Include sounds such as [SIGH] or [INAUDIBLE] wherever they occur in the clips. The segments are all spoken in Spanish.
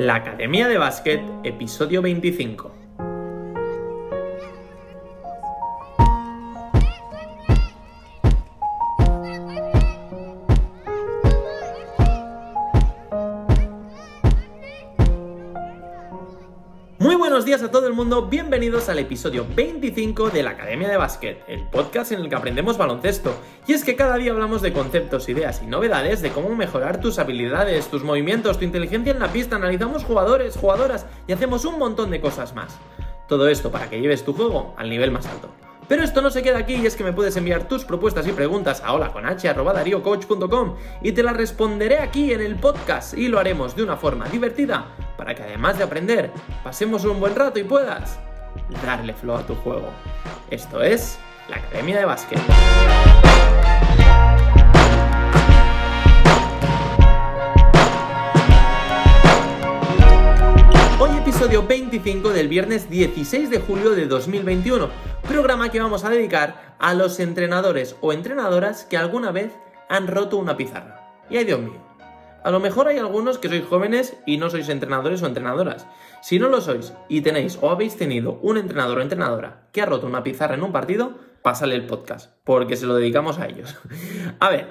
La Academia de Básquet, episodio 25. Bienvenidos al episodio 25 de la Academia de Básquet, el podcast en el que aprendemos baloncesto. Y es que cada día hablamos de conceptos, ideas y novedades de cómo mejorar tus habilidades, tus movimientos, tu inteligencia en la pista, analizamos jugadores, jugadoras y hacemos un montón de cosas más. Todo esto para que lleves tu juego al nivel más alto. Pero esto no se queda aquí y es que me puedes enviar tus propuestas y preguntas a holaconh.com y te las responderé aquí en el podcast y lo haremos de una forma divertida para que además de aprender, pasemos un buen rato y puedas darle flow a tu juego. Esto es la Academia de Básquet. Hoy episodio 25 del viernes 16 de julio de 2021, programa que vamos a dedicar a los entrenadores o entrenadoras que alguna vez han roto una pizarra. Y ay Dios mío, a lo mejor hay algunos que sois jóvenes y no sois entrenadores o entrenadoras. Si no lo sois y tenéis o habéis tenido un entrenador o entrenadora que ha roto una pizarra en un partido, pásale el podcast, porque se lo dedicamos a ellos. [LAUGHS] a ver,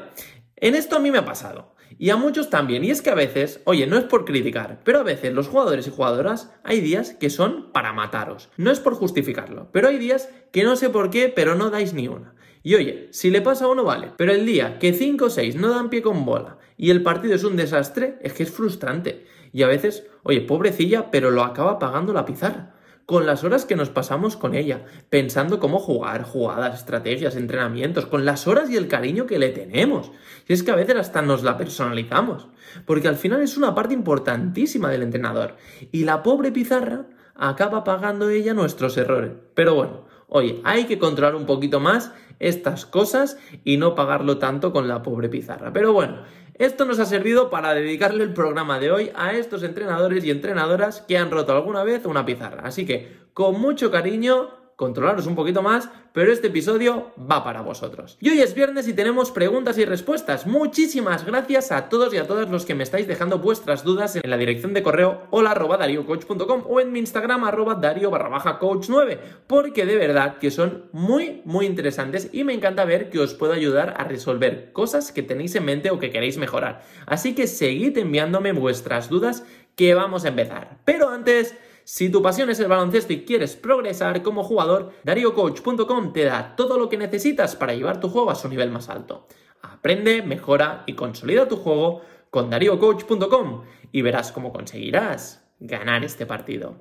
en esto a mí me ha pasado. Y a muchos también. Y es que a veces, oye, no es por criticar, pero a veces los jugadores y jugadoras hay días que son para mataros. No es por justificarlo, pero hay días que no sé por qué, pero no dais ni una. Y oye, si le pasa a uno vale, pero el día que 5 o 6 no dan pie con bola y el partido es un desastre, es que es frustrante. Y a veces, oye, pobrecilla, pero lo acaba pagando la pizarra con las horas que nos pasamos con ella, pensando cómo jugar, jugadas, estrategias, entrenamientos, con las horas y el cariño que le tenemos. Y es que a veces hasta nos la personalizamos, porque al final es una parte importantísima del entrenador. Y la pobre pizarra acaba pagando ella nuestros errores. Pero bueno, oye, hay que controlar un poquito más estas cosas y no pagarlo tanto con la pobre pizarra. Pero bueno, esto nos ha servido para dedicarle el programa de hoy a estos entrenadores y entrenadoras que han roto alguna vez una pizarra. Así que, con mucho cariño, controlaros un poquito más, pero este episodio va para vosotros. Y hoy es viernes y tenemos preguntas y respuestas. Muchísimas gracias a todos y a todas los que me estáis dejando vuestras dudas en la dirección de correo hola o en mi Instagram arroba dario barra baja coach 9, porque de verdad que son muy, muy interesantes y me encanta ver que os puedo ayudar a resolver cosas que tenéis en mente o que queréis mejorar. Así que seguid enviándome vuestras dudas que vamos a empezar. Pero antes... Si tu pasión es el baloncesto y quieres progresar como jugador, DarioCoach.com te da todo lo que necesitas para llevar tu juego a su nivel más alto. Aprende, mejora y consolida tu juego con DarioCoach.com y verás cómo conseguirás ganar este partido.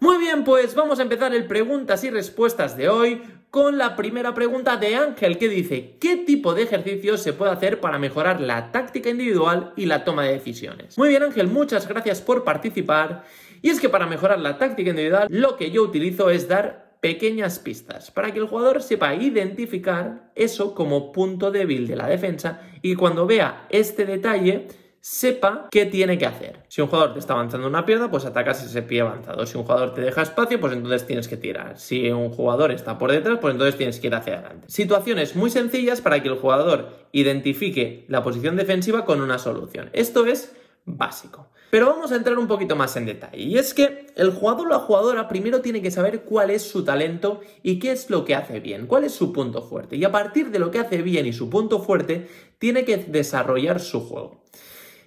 Muy bien, pues vamos a empezar el preguntas y respuestas de hoy con la primera pregunta de Ángel que dice ¿qué tipo de ejercicios se puede hacer para mejorar la táctica individual y la toma de decisiones? Muy bien Ángel, muchas gracias por participar y es que para mejorar la táctica individual, lo que yo utilizo es dar pequeñas pistas para que el jugador sepa identificar eso como punto débil de la defensa y cuando vea este detalle sepa qué tiene que hacer. Si un jugador te está avanzando una pierna, pues atacas ese pie avanzado. Si un jugador te deja espacio, pues entonces tienes que tirar. Si un jugador está por detrás, pues entonces tienes que ir hacia adelante. Situaciones muy sencillas para que el jugador identifique la posición defensiva con una solución. Esto es básico. Pero vamos a entrar un poquito más en detalle. Y es que el jugador o la jugadora primero tiene que saber cuál es su talento y qué es lo que hace bien, cuál es su punto fuerte. Y a partir de lo que hace bien y su punto fuerte, tiene que desarrollar su juego.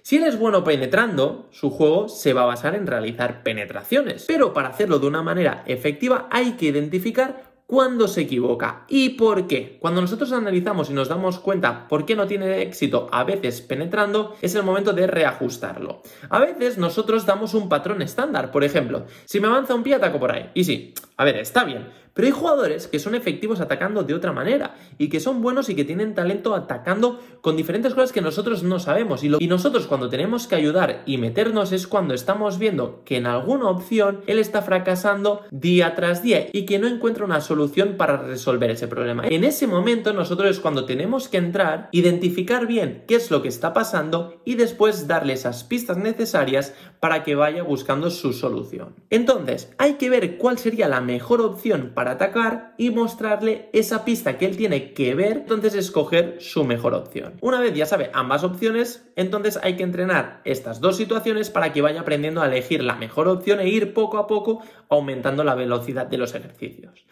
Si él es bueno penetrando, su juego se va a basar en realizar penetraciones. Pero para hacerlo de una manera efectiva hay que identificar cuándo se equivoca y por qué. Cuando nosotros analizamos y nos damos cuenta por qué no tiene éxito a veces penetrando, es el momento de reajustarlo. A veces nosotros damos un patrón estándar, por ejemplo, si me avanza un pie ataco por ahí. Y sí, a ver, está bien, pero hay jugadores que son efectivos atacando de otra manera y que son buenos y que tienen talento atacando con diferentes cosas que nosotros no sabemos. Y, nosotros cuando tenemos que ayudar y meternos es cuando estamos viendo que en alguna opción él está fracasando día tras día y que no encuentra una solución para resolver ese problema. En ese momento nosotros es cuando tenemos que entrar, identificar bien qué es lo que está pasando y después darle esas pistas necesarias para que vaya buscando su solución. Entonces, hay que ver cuál sería la mejor opción para atacar y mostrarle esa pista que él tiene que ver, entonces escoger su mejor opción. Una vez ya sabe ambas opciones, entonces hay que entrenar estas dos situaciones para que vaya aprendiendo a elegir la mejor opción e ir poco a poco aumentando la velocidad de los ejercicios.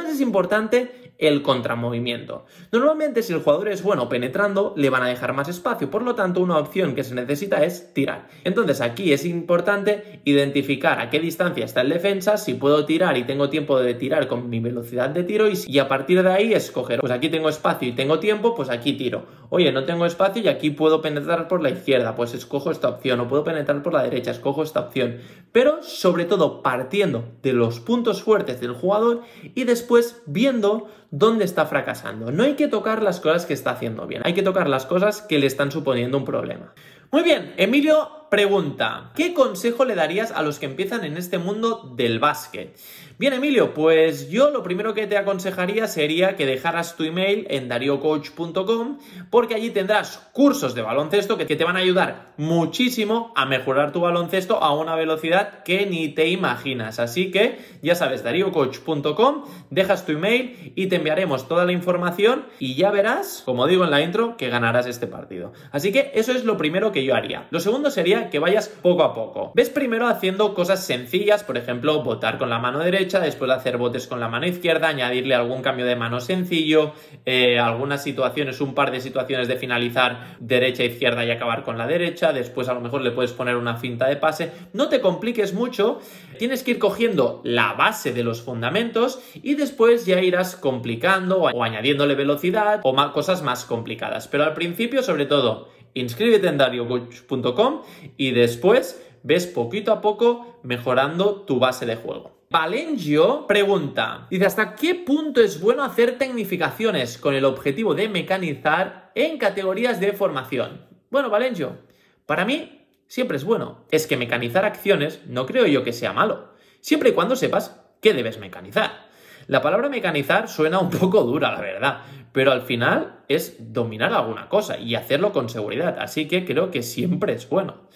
Es importante el contramovimiento. Normalmente si el jugador es bueno penetrando, le van a dejar más espacio, por lo tanto una opción que se necesita es tirar. Entonces aquí es importante identificar a qué distancia está el defensa, si puedo tirar y tengo tiempo de tirar con mi velocidad de tiro y, a partir de ahí escoger, pues aquí tengo espacio y tengo tiempo, pues aquí tiro. Oye, no tengo espacio y aquí puedo penetrar por la izquierda, pues escojo esta opción, o puedo penetrar por la derecha, escojo esta opción. Pero sobre todo partiendo de los puntos fuertes del jugador y después viendo dónde está fracasando. No hay que tocar las cosas que está haciendo bien, hay que tocar las cosas que le están suponiendo un problema. Muy bien, Emilio pregunta, ¿qué consejo le darías a los que empiezan en este mundo del básquet? Bien, Emilio, pues yo lo primero que te aconsejaría sería que dejaras tu email en dariocoach.com porque allí tendrás cursos de baloncesto que te van a ayudar muchísimo a mejorar tu baloncesto a una velocidad que ni te imaginas. Así que ya sabes, dariocoach.com, dejas tu email y te enviaremos toda la información y ya verás, como digo en la intro, que ganarás este partido. Así que eso es lo primero que yo haría. Lo segundo sería que vayas poco a poco. Ves primero haciendo cosas sencillas, por ejemplo, botar con la mano derecha, después de hacer botes con la mano izquierda, añadirle algún cambio de mano sencillo, eh, algunas situaciones, un par de situaciones de finalizar derecha, izquierda y acabar con la derecha, después a lo mejor le puedes poner una cinta de pase. No te compliques mucho, tienes que ir cogiendo la base de los fundamentos y después ya irás complicando o añadiéndole velocidad o cosas más complicadas. Pero al principio, sobre todo, inscríbete en dariocoach.com y después ves poquito a poco mejorando tu base de juego. Valengio pregunta, dice, ¿hasta qué punto es bueno hacer tecnificaciones con el objetivo de mecanizar en categorías de formación? Bueno, Valengio, para mí siempre es bueno. Es que mecanizar acciones no creo yo que sea malo, siempre y cuando sepas qué debes mecanizar. La palabra mecanizar suena un poco dura, la verdad, pero al final es dominar alguna cosa y hacerlo con seguridad, así que creo que siempre es bueno.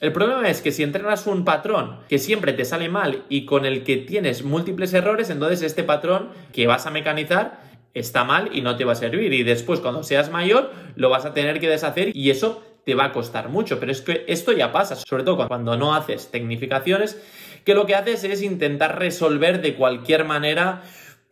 El problema es que si entrenas un patrón que siempre te sale mal y con el que tienes múltiples errores, entonces este patrón que vas a mecanizar está mal y no te va a servir. Y después, cuando seas mayor, lo vas a tener que deshacer y eso te va a costar mucho. Pero es que esto ya pasa, sobre todo cuando no haces tecnificaciones, que lo que haces es intentar resolver de cualquier manera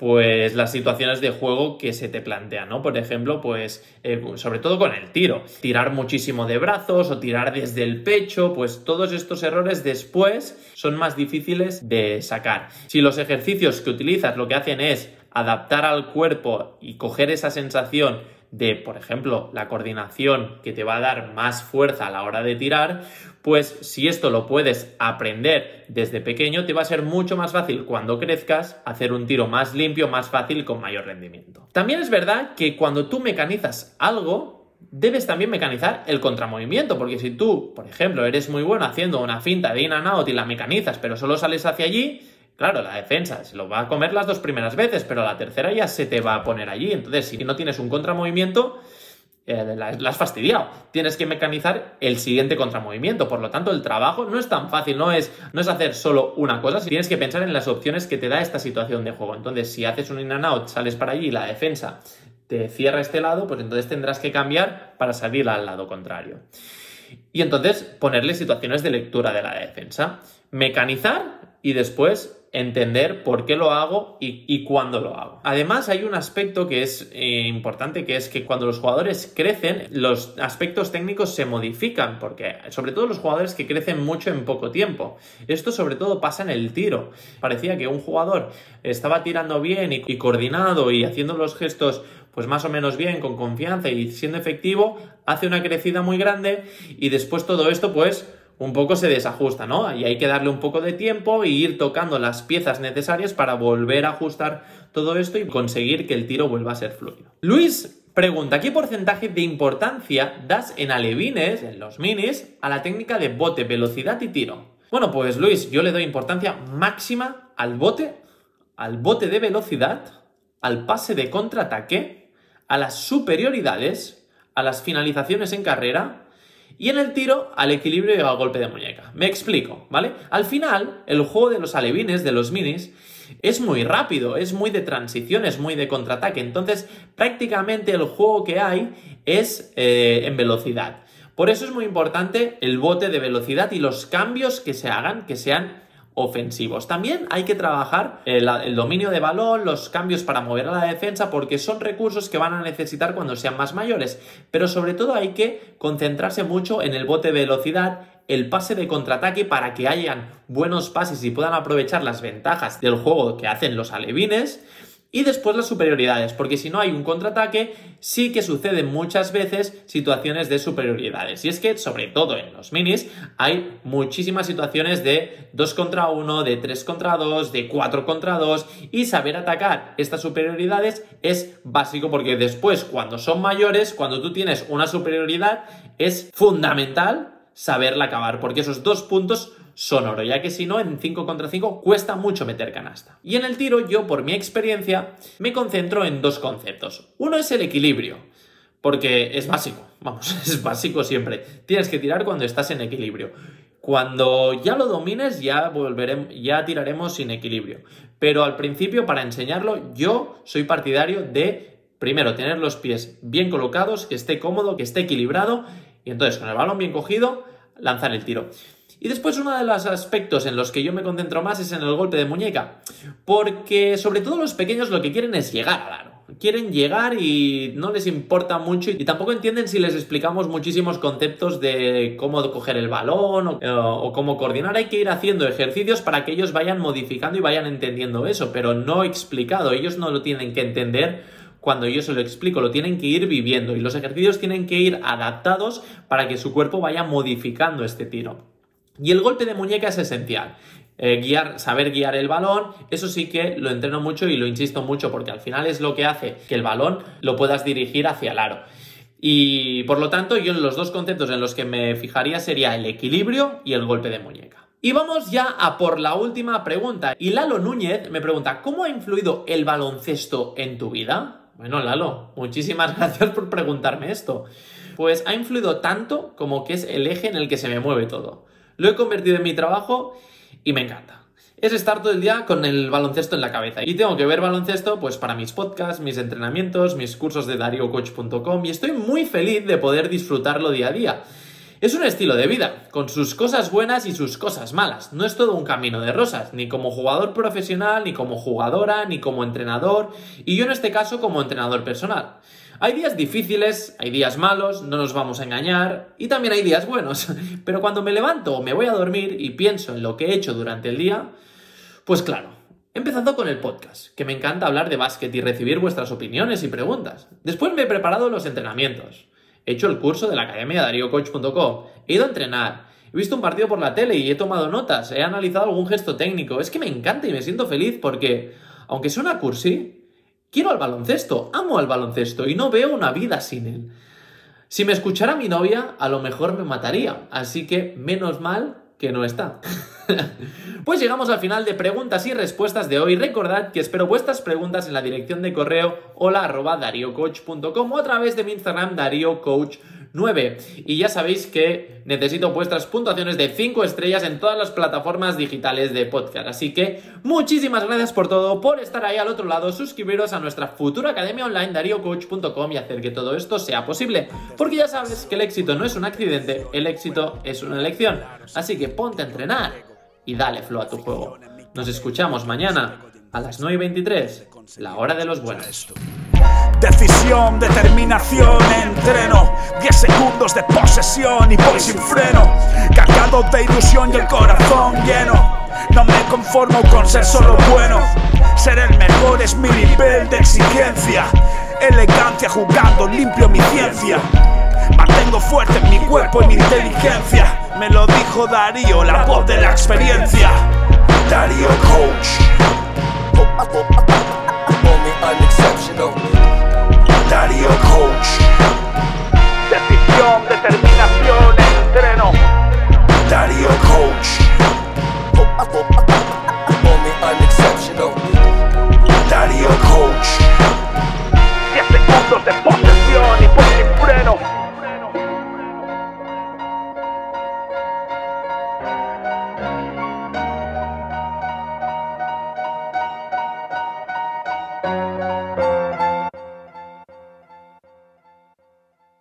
pues las situaciones de juego que se te plantean, ¿no? Por ejemplo, pues eh, sobre todo con el tiro, tirar muchísimo de brazos o tirar desde el pecho, pues todos estos errores después son más difíciles de sacar. Si los ejercicios que utilizas lo que hacen es adaptar al cuerpo y coger esa sensación de, por ejemplo, la coordinación que te va a dar más fuerza a la hora de tirar, pues si esto lo puedes aprender desde pequeño, te va a ser mucho más fácil cuando crezcas hacer un tiro más limpio, más fácil con mayor rendimiento. También es verdad que cuando tú mecanizas algo, debes también mecanizar el contramovimiento, porque si tú, por ejemplo, eres muy bueno haciendo una finta de in and out y la mecanizas, pero solo sales hacia allí, Claro, la defensa se lo va a comer las dos primeras veces, pero la tercera ya se te va a poner allí. Entonces, si no tienes un contramovimiento, eh, la, has fastidiado. Tienes que mecanizar el siguiente contramovimiento. Por lo tanto, el trabajo no es tan fácil, no es, no es hacer solo una cosa, tienes que pensar en las opciones que te da esta situación de juego. Entonces, si haces un in and out, sales para allí y la defensa te cierra este lado, pues entonces tendrás que cambiar para salir al lado contrario. Y entonces ponerle situaciones de lectura de la defensa. Mecanizar y después entender por qué lo hago y, cuándo lo hago. Además, hay un aspecto que es eh, importante, que es que cuando los jugadores crecen, los aspectos técnicos se modifican, porque sobre todo los jugadores que crecen mucho en poco tiempo. Esto sobre todo pasa en el tiro. Parecía que un jugador estaba tirando bien y, y coordinado y haciendo los gestos pues más o menos bien, con confianza y siendo efectivo, hace una crecida muy grande y después todo esto pues un poco se desajusta, ¿no? Y hay que darle un poco de tiempo e ir tocando las piezas necesarias para volver a ajustar todo esto y conseguir que el tiro vuelva a ser fluido. Luis pregunta, ¿qué porcentaje de importancia das en alevines, en los minis, a la técnica de bote, velocidad y tiro? Bueno, pues Luis, yo le doy importancia máxima al bote, al bote de velocidad al pase de contraataque, a las superioridades, a las finalizaciones en carrera y en el tiro al equilibrio y al golpe de muñeca. Me explico, ¿vale? Al final, el juego de los alevines, de los minis, es muy rápido, es muy de transición, es muy de contraataque. Entonces, prácticamente el juego que hay es eh, en velocidad. Por eso es muy importante el bote de velocidad y los cambios que se hagan, que sean ofensivos. También hay que trabajar el, el, dominio de balón, los cambios para mover a la defensa, porque son recursos que van a necesitar cuando sean más mayores. Pero sobre todo hay que concentrarse mucho en el bote de velocidad, el pase de contraataque para que hayan buenos pases y puedan aprovechar las ventajas del juego que hacen los alevines y después las superioridades, porque si no hay un contraataque, sí que suceden muchas veces situaciones de superioridades. Y es que, sobre todo en los minis, hay muchísimas situaciones de 2 contra 1, de 3 contra 2, de 4 contra 2, y saber atacar estas superioridades es básico porque después, cuando son mayores, cuando tú tienes una superioridad, es fundamental saberla acabar, porque esos dos puntos sonoro, ya que si no, en 5 contra 5 cuesta mucho meter canasta. Y en el tiro, yo, por mi experiencia, me concentro en dos conceptos. Uno es el equilibrio, porque es básico, vamos, [LAUGHS] es básico siempre. Tienes que tirar cuando estás en equilibrio. Cuando ya lo domines, ya volveremos, ya tiraremos sin equilibrio. Pero al principio, para enseñarlo, yo soy partidario de, primero, tener los pies bien colocados, que esté cómodo, que esté equilibrado, y entonces con el balón bien cogido, lanzar el tiro. Y después uno de los aspectos en los que yo me concentro más es en el golpe de muñeca, porque sobre todo los pequeños lo que quieren es llegar al aro. Quieren llegar y no les importa mucho y tampoco entienden si les explicamos muchísimos conceptos de cómo coger el balón o, o, cómo coordinar. Hay que ir haciendo ejercicios para que ellos vayan modificando y vayan entendiendo eso, pero no explicado. Ellos no lo tienen que entender cuando yo se lo explico, lo tienen que ir viviendo y los ejercicios tienen que ir adaptados para que su cuerpo vaya modificando este tiro. Y el golpe de muñeca es esencial. Eh, guiar, saber guiar el balón, eso sí que lo entreno mucho y lo insisto mucho porque al final es lo que hace que el balón lo puedas dirigir hacia el aro. Y por lo tanto, yo los dos conceptos en los que me fijaría sería el equilibrio y el golpe de muñeca. Y vamos ya a por la última pregunta. Y Lalo Núñez me pregunta, ¿cómo ha influido el baloncesto en tu vida? Bueno, Lalo, muchísimas [LAUGHS] gracias por preguntarme esto. Pues ha influido tanto como que es el eje en el que se me mueve todo. Lo he convertido en mi trabajo y me encanta. Es estar todo el día con el baloncesto en la cabeza. Y tengo que ver baloncesto pues para mis podcasts, mis entrenamientos, mis cursos de dariocoach.com y estoy muy feliz de poder disfrutarlo día a día. Es un estilo de vida, con sus cosas buenas y sus cosas malas. No es todo un camino de rosas, ni como jugador profesional, ni como jugadora, ni como entrenador, y yo en este caso como entrenador personal. Hay días difíciles, hay días malos, no nos vamos a engañar, y también hay días buenos. [LAUGHS] Pero cuando me levanto o me voy a dormir y pienso en lo que he hecho durante el día, pues claro, Empezando con el podcast, que me encanta hablar de básquet y recibir vuestras opiniones y preguntas. Después me he preparado los entrenamientos. He hecho el curso de la academia dariocoach.com. He ido a entrenar. He visto un partido por la tele y he tomado notas. He analizado algún gesto técnico. Es que me encanta y me siento feliz porque, aunque suena cursi, Quiero al baloncesto, amo al baloncesto y no veo una vida sin él. Si me escuchara mi novia, a lo mejor me mataría, así que menos mal que no está. [LAUGHS] pues llegamos al final de preguntas y respuestas de hoy. Recordad que espero vuestras preguntas en la dirección de correo hola o a través de mi Instagram dariocoach 9. Y ya sabéis que necesito vuestras puntuaciones de 5 estrellas en todas las plataformas digitales de podcast. Así que muchísimas gracias por todo, por estar ahí al otro lado, suscribiros a nuestra futura academia online dariocoach.com y hacer que todo esto sea posible. Porque ya sabes que el éxito no es un accidente, el éxito es una elección. Así que ponte a entrenar y dale flow a tu juego. Nos escuchamos mañana a las 9.23, la hora de los buenos. Decisión, determinación, entreno. 10 segundos de posesión y voy sin freno. Cargado de ilusión y el corazón lleno. No me conformo con ser solo bueno. Ser el mejor es mi nivel de exigencia. Elegancia jugando, limpio mi ciencia. Mantengo fuerte mi cuerpo y mi inteligencia. Me lo dijo Darío, la voz de la experiencia. Darío Coach not your coach.